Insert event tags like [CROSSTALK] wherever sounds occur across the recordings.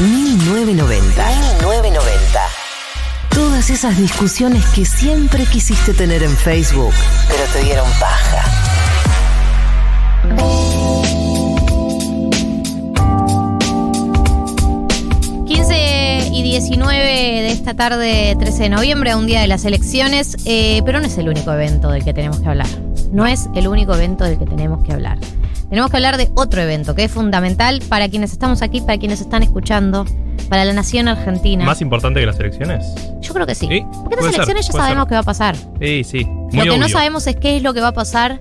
1990. 1990. Todas esas discusiones que siempre quisiste tener en Facebook, pero te dieron paja. y 19 de esta tarde, 13 de noviembre, a un día de las elecciones, eh, pero no es el único evento del que tenemos que hablar. No es el único evento del que tenemos que hablar. Tenemos que hablar de otro evento que es fundamental para quienes estamos aquí, para quienes están escuchando, para la nación argentina. ¿Más importante que las elecciones? Yo creo que sí. Sí, Porque ser, elecciones ya sabemos ser. qué va a pasar. Sí, sí. Muy Lo que no sabemos es qué es lo que va a pasar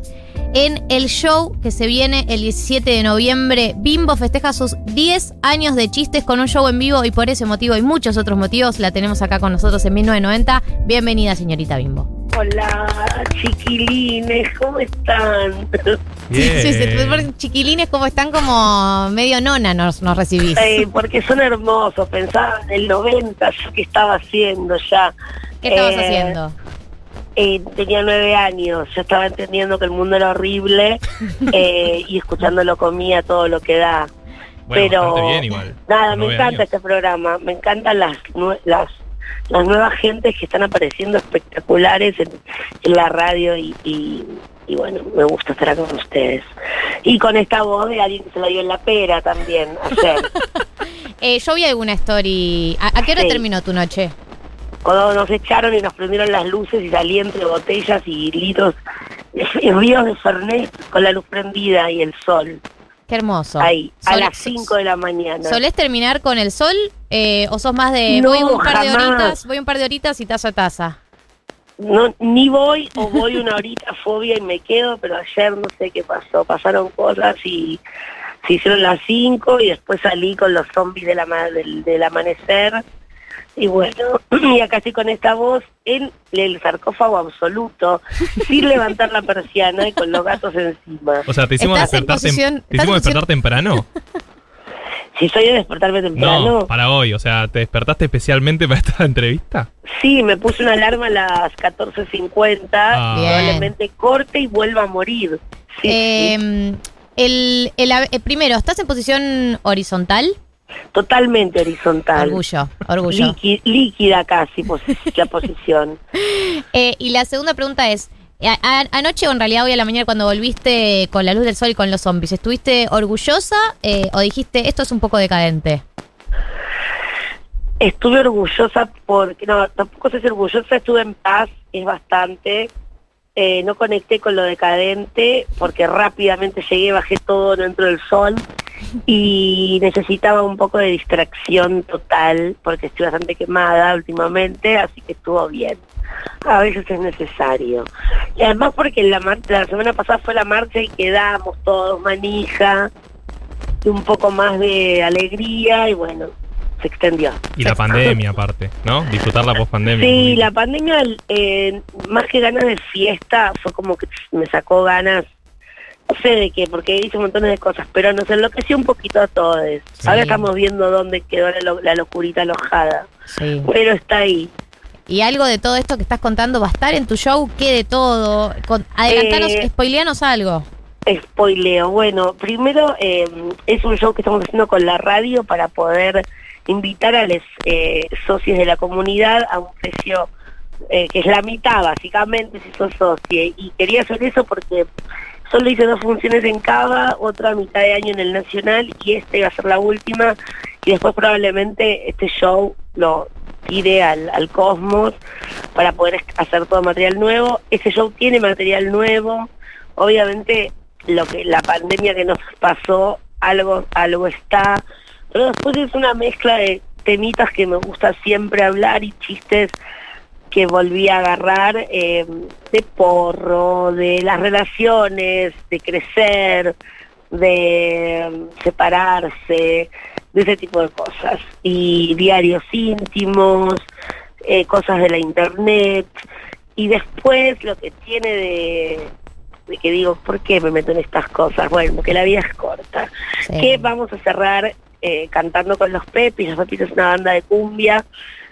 en el show que se viene el 17 de noviembre. Bimbo festeja sus 10 años de chistes con un show en vivo y por ese motivo y muchos otros motivos la tenemos acá con nosotros en 1990. Bienvenida, señorita Bimbo. Hola, chiquilines, ¿cómo están? Bien. [LAUGHS] Sí, sí, sí, chiquilines como están como medio nona nos, nos recibís. Eh, porque son hermosos, pensaba en el 90, yo qué estaba haciendo ya. ¿Qué estabas Eh, haciendo? eh, tenía nueve años, yo estaba entendiendo que el mundo era horrible [LAUGHS] eh, y escuchándolo comía todo lo que da. Bueno, pero bastante bien igual. nada, me encanta años. este programa, me encantan las las las nuevas gentes que están apareciendo espectaculares en, en la radio y, y, y bueno, me gusta estar acá con ustedes. Y con esta voz de alguien que se la dio en la pera también ayer. [LAUGHS] Eh, yo vi alguna story. ¿A, a qué hora Sí. terminó tu noche? Cuando nos echaron y nos prendieron las luces y salí entre botellas y litros y ríos de Fernet con la luz prendida y el sol. Qué hermoso. Ahí, a Sol- las 5 de la mañana. ¿Solés terminar con el sol eh, o sos más de No, voy un par de horitas, voy un par de horitas y taza a taza? No, ni voy o voy una horita [LAUGHS] fobia y me quedo, pero ayer no sé qué pasó. Pasaron cosas y se hicieron las 5 y después salí con los zombies de la ma- del, del amanecer. Y bueno, [CLEARS THROAT] y acá estoy con esta voz en el sarcófago absoluto, [LAUGHS] sin levantar la persiana y con los gatos encima. O sea, te hicimos en despertar, posición- ¿te hicimos en despertar temprano. [LAUGHS] Si soy de despertarme temprano, No, para hoy. O sea, ¿te despertaste especialmente para esta [LAUGHS] entrevista? sí, me puse una alarma a las 14.50, Ah. probablemente corte y vuelva a morir. Sí, sí. Eh, el, el eh, primero, ¿estás en posición horizontal? totalmente horizontal. Orgullo, orgullo. Líqui- líquida casi posi- [LAUGHS] la posición. Eh, y la segunda pregunta es, a- a- anoche o en realidad hoy a la mañana cuando volviste con la luz del sol y con los zombies, ¿estuviste orgullosa eh, o dijiste esto es un poco decadente? Estuve orgullosa porque, no, tampoco sé si orgullosa, estuve en paz, es bastante. Eh, no conecté con lo decadente porque rápidamente llegué, bajé todo dentro del sol y necesitaba un poco de distracción total porque estoy bastante quemada últimamente, así que estuvo bien. A veces es necesario. Y además porque la, la semana pasada fue la marcha y quedamos todos manija, y un poco más de alegría y bueno, se extendió. Y la pandemia, aparte, ¿no? Disfrutar la post-pandemia. Sí, la pandemia, eh, más que ganas de fiesta, fue como que me sacó ganas, no sé de qué, porque hice un montón de cosas, pero nos enloqueció un poquito a todos. Sí. Ahora estamos viendo dónde quedó la, lo- la locurita alojada, Sí. pero está ahí. Y algo de todo esto que estás contando va a estar en tu show, ¿qué de todo? Con, adelantanos, Eh, spoileanos algo. Spoileo. Bueno, primero eh, es un show que estamos haciendo con la radio para poder invitar a los eh, socios de la comunidad a un precio eh, que es la mitad básicamente si sos socio. Y quería hacer eso porque solo hice dos funciones en Cava, otra mitad de año en el Nacional y esta iba a ser la última. Y después probablemente este show lo tire al, al cosmos para poder hacer todo material nuevo. Ese show tiene material nuevo. Obviamente lo que la pandemia que nos pasó, algo, algo está, pero después es una mezcla de temitas que me gusta siempre hablar y chistes que volví a agarrar eh, de porro, de las relaciones, de crecer, de mm, separarse, de ese tipo de cosas. Y diarios íntimos, eh, cosas de la internet. Y después lo que tiene de, de que digo, ¿por qué me meto en estas cosas? Bueno, porque la vida es corta. Sí. Que vamos a cerrar eh, cantando con los Pepis. Los Pepis es una banda de cumbia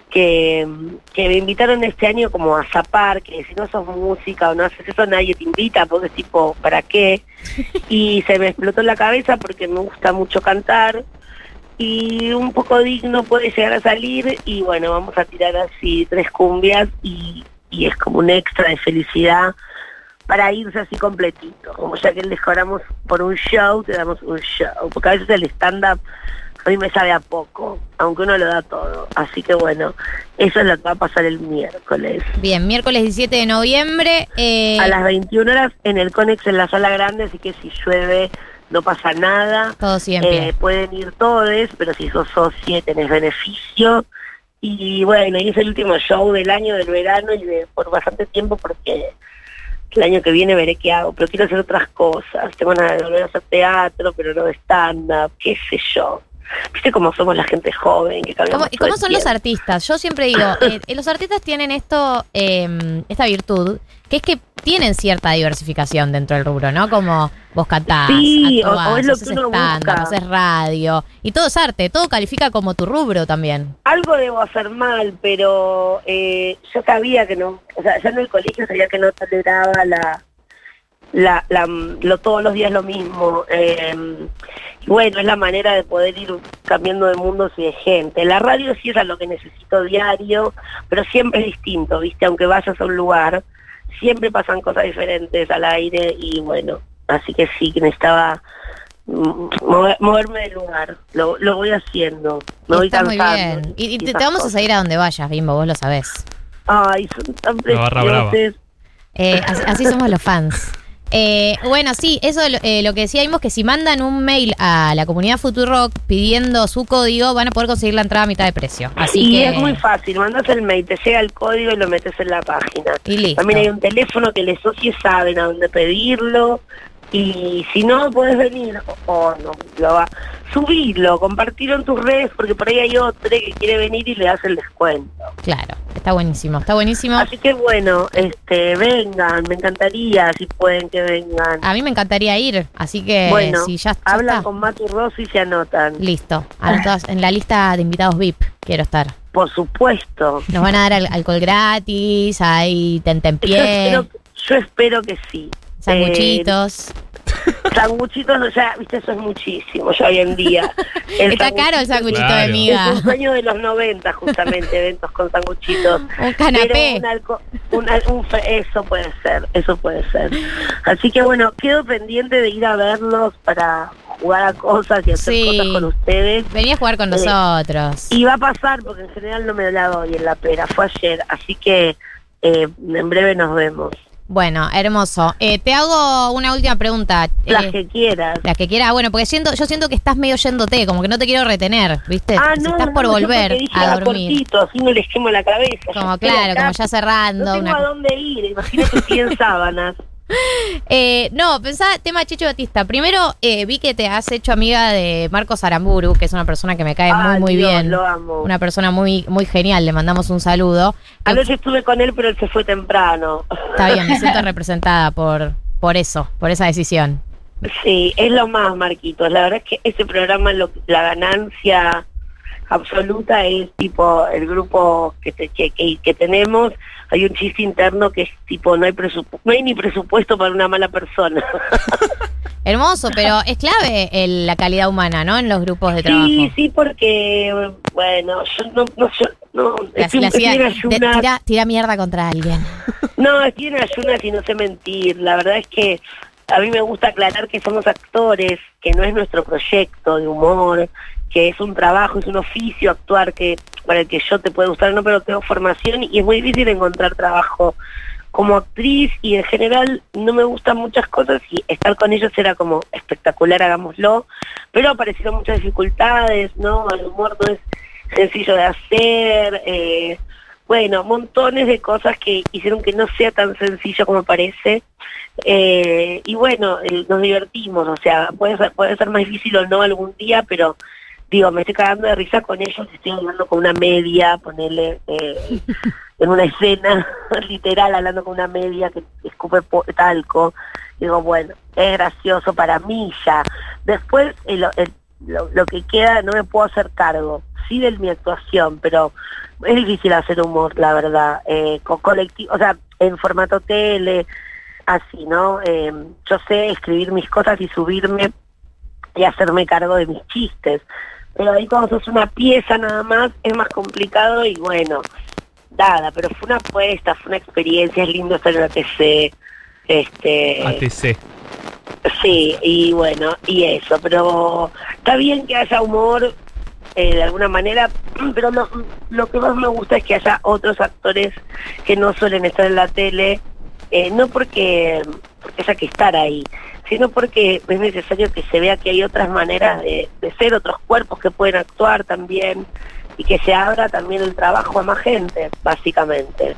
que, que me invitaron este año como a zapar, que si no sos música o no haces eso nadie te invita, porque es tipo, ¿para qué? [LAUGHS] Y se me explotó la cabeza porque me gusta mucho cantar y un poco digno puede llegar a salir y bueno, vamos a tirar así tres cumbias y, y es como un extra de felicidad para irse así completito. Como ya que les cobramos por un show, te damos un show. Porque a veces el stand-up a mí me sabe a poco, aunque uno lo da todo. Así que bueno, eso es lo que va a pasar el miércoles. Bien, miércoles 17 de noviembre. eh, A las 21 horas en el Conex en la sala grande, así que si llueve no pasa nada. todo pie. Eh, pueden ir todos, pero si sos socio tenés beneficio. Y bueno, y es el último show del año, del verano y de por bastante tiempo porque el año que viene veré qué hago, pero quiero hacer otras cosas. Tengo ganas de volver a hacer teatro, pero no de stand-up, qué sé yo. Viste cómo somos la gente joven, que ¿Cómo, y cómo son los artistas? Yo siempre digo, eh, eh, los artistas tienen esto, eh, esta virtud, que es que tienen cierta diversificación dentro del rubro, ¿no? Como vos cantás, Sí, o- actuás, o es lo haces que uno stand-up, busca. haces radio, y todo es arte, todo califica como tu rubro también. Algo debo hacer mal, pero eh, yo sabía que no, o sea, ya en el colegio sabía que no toleraba la, la, la lo, todos los días lo mismo. eh, y bueno, es la manera de poder ir cambiando de mundos y de gente. La radio sí es a lo que necesito diario, pero siempre es distinto, ¿viste? Aunque vayas a un lugar, siempre pasan cosas diferentes al aire y bueno, así que sí, que necesitaba mm, mover- moverme del lugar. Lo, lo voy haciendo. Me voy Está muy cansando bien. Y, y te, vamos a seguir a donde vayas, Bimbo, vos lo sabés. Ay, son tan preciosos. Eh, así, así somos los fans. Eh, bueno, sí, eso eh, lo que decíamos que si mandan un mail a la comunidad Futurock pidiendo su código, van a poder conseguir la entrada a mitad de precio. Así y que es muy fácil, mandas el mail, te llega el código y lo metes en la página. y listo. También hay un teléfono que los socios saben a dónde pedirlo. Y si no, puedes venir o, no, lo va, subirlo, compartirlo en tus redes, porque por ahí hay otro que quiere venir y le das el descuento. Claro, está buenísimo, está buenísimo. Así que bueno, este, vengan, me encantaría si pueden que vengan. A mí me encantaría ir, así que bueno, si ya, ya hablan está, con Matu Rossi y se anotan. listo. Anotados en la lista de invitados VIP quiero estar. Por supuesto. Nos van a dar al- alcohol gratis, hay Yo tentempié, espero, yo espero que sí. sanguchitos. Eh, [LAUGHS] sanguchitos, no, ya, viste, eso es muchísimo ya hoy en día. El Está caro el sanguchito de miga. Es un sueño de los 90, justamente, eventos con sanguchitos. [LAUGHS] Un canapé. Pero un un un eso puede ser, eso puede ser. Así que bueno, quedo pendiente de ir a verlos para jugar a cosas y hacer Sí. cosas con ustedes. Vení a jugar con Eh, nosotros. Y va a pasar, porque en general no me la doy en la pera, fue ayer. Así que eh, en breve nos vemos. Bueno, hermoso. Eh, te hago una última pregunta. Las Eh, que quieras. las que quiera, bueno, porque siento, yo siento que estás medio yéndote, como que no te quiero retener, ¿viste? Ah, no, estás no, por yo volver porque dije, a dormir. cortito, así no les quemo la cabeza. Yo Como claro, acá, como ya cerrando. No tengo una- a dónde ir, imagínate si en [LAUGHS] sábanas. [LAUGHS] Eh, no, pensá, tema Chicho Batista. Primero, eh, vi que te has hecho amiga de Marcos Aramburu, que es una persona que me cae muy, muy Dios, bien. Lo amo. Una persona muy, muy genial, le mandamos un saludo. Anoche estuve con él, pero él se fue temprano. Está bien, me siento [LAUGHS] representada por, por eso, por esa decisión. Sí, es lo más, Marquitos. La verdad es que ese programa, lo- la ganancia absoluta es tipo el grupo que, te- que, que- tenemos. Hay un chiste interno que es tipo, no hay, presupu- no hay ni presupuesto para una mala persona. [LAUGHS] Hermoso, pero es clave el- la calidad humana, ¿no? En los grupos de trabajo. Sí, sí, porque, bueno, yo no, no, yo, no, La- estoy, la estoy hacía- en de- ayunas. tira, tira mierda contra alguien. [LAUGHS] No, estoy en ayunas y no sé mentir. La verdad es que a mí me gusta aclarar que somos actores, que no es nuestro proyecto de humor, que es un trabajo, es un oficio actuar que para el que yo te puede gustar no, pero tengo formación y es muy difícil encontrar trabajo como actriz y en general no me gustan muchas cosas y estar con ellos era como espectacular, hagámoslo, pero aparecieron muchas dificultades, ¿no? El humor no es sencillo de hacer, eh, bueno, montones de cosas que hicieron que no sea tan sencillo como parece. Eh, y bueno, nos divertimos, o sea, puede ser, puede ser más difícil o no algún día, pero digo, me estoy cagando de risa con ellos, estoy hablando con una media, ponerle eh, en una escena [LAUGHS] literal, hablando con una media que escupe talco. Digo, bueno, es gracioso para mí ya. Después, lo que queda, no me puedo hacer cargo, sí de mi actuación, pero es difícil hacer humor, la verdad, eh, con colectivo, o sea, en formato tele, así, ¿no? Eh, yo sé escribir mis cosas y subirme y hacerme cargo de mis chistes, pero ahí cuando sos una pieza nada más es más complicado y bueno, nada, pero fue una apuesta, fue una experiencia, es lindo estar en ATC, este... ATC. Sí, y bueno, y eso, pero está bien que haya humor eh, de alguna manera, [CLEARS THROAT] pero lo, lo que más me gusta es que haya otros actores que no suelen estar en la tele, eh, no porque, porque haya que estar ahí, sino porque es necesario que se vea que hay otras maneras de, de ser, otros cuerpos que pueden actuar también y que se abra también el trabajo a más gente, básicamente.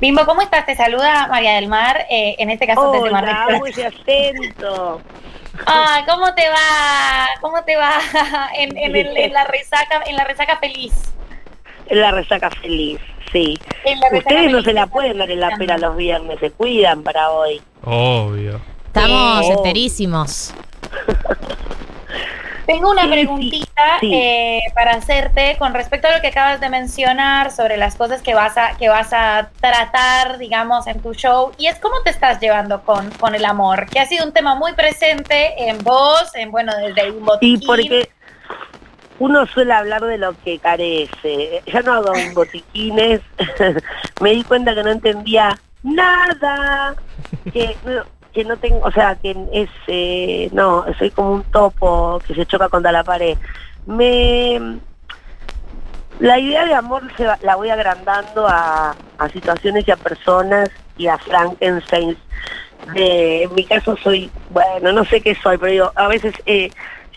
Bimbo, ¿cómo estás? Te saluda María del Mar, eh, en este caso desde Mar del Plata. acento. Ah, ¿cómo te va? ¿Cómo te va [LAUGHS] en, en el- en la resaca, en la resaca feliz? Es la resaca feliz, sí. Ustedes no se la pueden dar en la pera los viernes, se cuidan para hoy. Obvio. Estamos Sí. enterísimos. [LAUGHS] Tengo una Sí, sí, preguntita sí. eh, para hacerte con respecto a lo que acabas de mencionar sobre las cosas que vas a que vas a tratar, digamos, en tu show. Y es cómo te estás llevando con, con el amor, que ha sido un tema muy presente en vos, en bueno, desde un Sí, botiquín. porque uno suele hablar de lo que carece. Ya no hago [LAUGHS] botiquines. [LAUGHS] Me di cuenta que no entendía nada. Que no, que no tengo, o sea, que es, eh, no, soy como un topo que se choca contra la pared. Me, la idea de amor se va- la voy agrandando a, a situaciones y a personas y a Frankenstein. En mi caso soy, bueno, no sé qué soy, pero digo, a veces eh,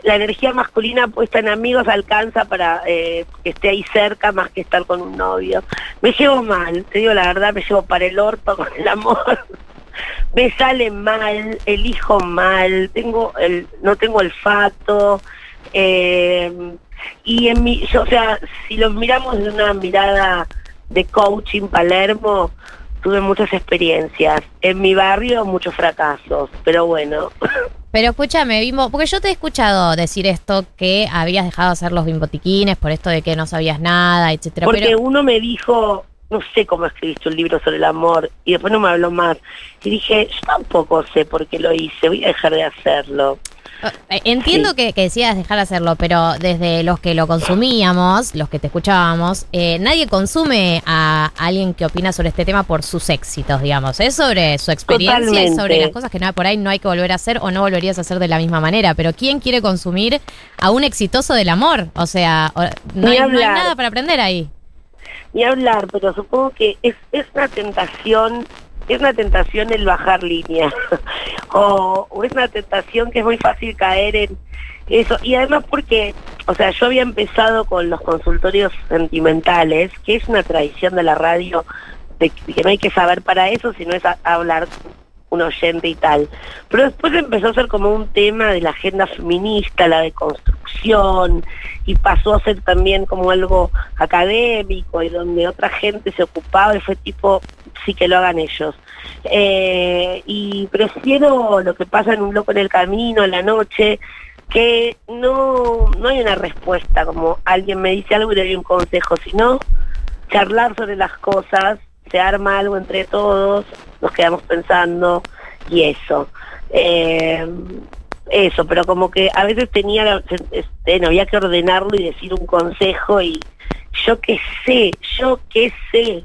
la energía masculina puesta en amigos alcanza para eh, que esté ahí cerca más que estar con un novio. Me llevo mal, te digo la verdad, me llevo para el orto con el amor. [LAUGHS] me sale mal, elijo mal, tengo el, no tengo olfato, eh, y en mi, yo, o sea, si lo miramos de una mirada de coaching Palermo, tuve muchas experiencias. En mi barrio muchos fracasos, pero bueno. [LAUGHS] Pero escúchame, Bimbo, porque yo te he escuchado decir esto que habías dejado de hacer los bimbotiquines por esto de que no sabías nada, etcétera. Porque Pero uno me dijo, no sé cómo escribiste un libro sobre el amor, y después no me habló más. Y dije, yo tampoco sé por qué lo hice, voy a dejar de hacerlo. Eh, entiendo Sí. que, que decías dejar de hacerlo, pero desde los que lo consumíamos, los que te escuchábamos, eh, nadie consume a alguien que opina sobre este tema por sus éxitos, digamos. Es sobre su experiencia y Totalmente. sobre las cosas que no, por ahí no hay que volver a hacer o no volverías a hacer de la misma manera. Pero ¿quién quiere consumir a un exitoso del amor? O sea, no, hay, no hay nada para aprender ahí. Ni hablar, pero supongo que es, es una tentación, es una tentación el bajar línea. [LAUGHS] o, es una tentación que es muy fácil caer en eso. Y además porque, o sea, yo había empezado con los consultorios sentimentales, que es una tradición de la radio, de que no hay que saber para eso, sino es hablar un oyente y tal. Pero después empezó a ser como un tema de la agenda feminista, la deconstrucción, y pasó a ser también como algo académico y donde otra gente se ocupaba y fue tipo, sí que lo hagan ellos. Eh, y prefiero lo que pasa en un loco en el camino, en la noche, que no, no hay una respuesta, como alguien me dice algo y le doy un consejo, sino charlar sobre las cosas, se arma algo entre todos, nos quedamos pensando y eso. Eh, eso, pero como que a veces tenía, este, no había que ordenarlo y decir un consejo y yo qué sé, yo qué sé.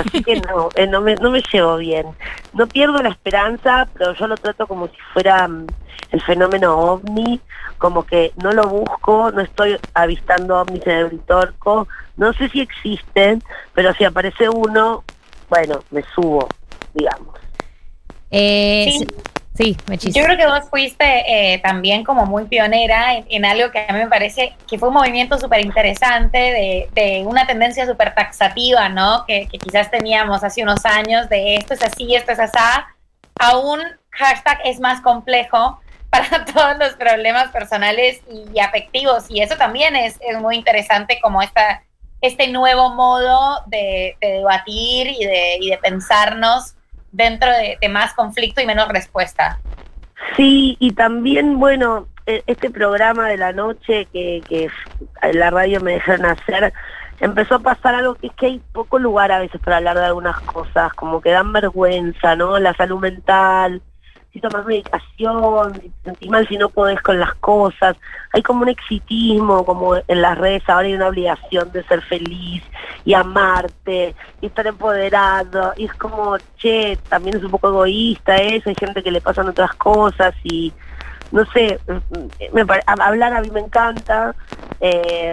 Así que no, eh, no, me, no me llevo bien. No pierdo la esperanza, pero yo lo trato como si fuera mm, el fenómeno ovni, como que no lo busco, no estoy avistando ovnis en el Britorco, no sé si existen, pero si aparece uno, bueno, me subo, digamos. Eh, Sí. Sí, Mechis. Yo creo que vos fuiste eh, también como muy pionera en, en algo que a mí me parece que fue un movimiento súper interesante de, de una tendencia súper taxativa, ¿no? Que, que quizás teníamos hace unos años de esto es así, esto es asá, a un hashtag es más complejo [LAUGHS] para todos los problemas personales y afectivos. Y eso también es, es muy interesante como esta, este nuevo modo de, de debatir y de, y de pensarnos dentro de, más conflicto y menos respuesta. Sí, y también, bueno, e- este programa de la noche que, que la radio me dejaron hacer, empezó a pasar algo que es que hay poco lugar a veces para hablar de algunas cosas, como que dan vergüenza, ¿no? La salud mental, si tomas medicación, si te sentís mal si no podés con las cosas. Hay como un exitismo, como en las redes ahora hay una obligación de ser feliz y amarte y estar empoderado. Y es como, che, también es un poco egoísta eso, hay gente que le pasan otras cosas y no sé, me, hablar a mí me encanta. Eh,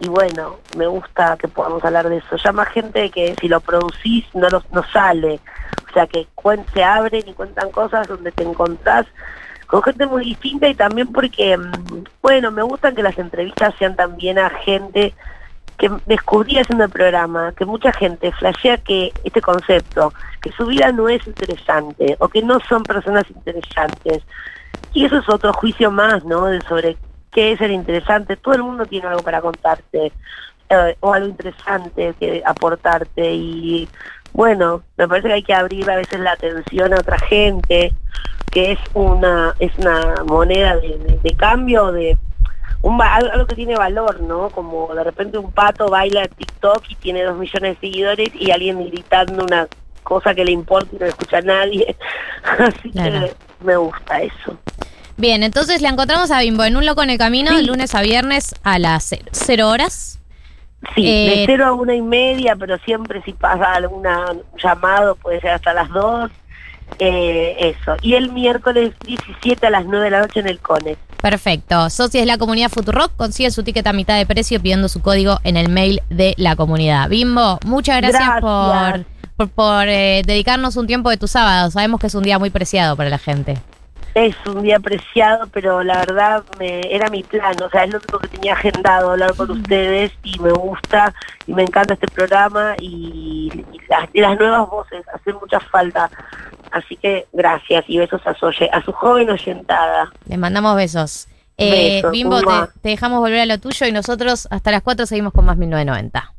y bueno, me gusta que podamos hablar de eso. Más gente que si lo producís no, no sale. O sea, que se abren y cuentan cosas donde te encontrás con gente muy distinta y también porque, mm, bueno, me gustan que las entrevistas sean también a gente que descubrí haciendo el programa, que mucha gente flashea que este concepto, que su vida no es interesante o que no son personas interesantes. Y eso es otro juicio más, ¿no? De sobre qué es el interesante. Todo el mundo tiene algo para contarte eh, o algo interesante que aportarte y bueno, me parece que hay que abrir a veces la atención a otra gente, que es una es una moneda de, cambio de un, algo que tiene valor, ¿no? Como de repente un pato baila en TikTok y tiene dos millones de seguidores y alguien gritando una cosa que le importa y no escucha a nadie. [LAUGHS] Así que me gusta eso. Bien, entonces la encontramos a Bimbo en un loco en el camino, de lunes a viernes a las cero, horas. Sí, de eh, cero a una y media, pero siempre si pasa algún llamado puede ser hasta las dos. Eh, eso. Y el miércoles 17 a las 9 de la noche en el CONE. Perfecto. Socios de la comunidad Futurock consigue su ticket a mitad de precio pidiendo su código en el mail de la comunidad. Bimbo, muchas gracias, por, por, eh, dedicarnos un tiempo de tu sábado. Sabemos que es un día muy preciado para la gente es un día apreciado, pero la verdad me, era mi plan, o sea, es lo único que tenía agendado hablar con ustedes y me gusta y me encanta este programa y, las, nuevas voces hacen mucha falta. Así que gracias y besos a su, a su joven oyentada. Le mandamos besos. Eh, Bimbo, te, te, dejamos volver a lo tuyo y nosotros hasta las 4 seguimos con más 1990.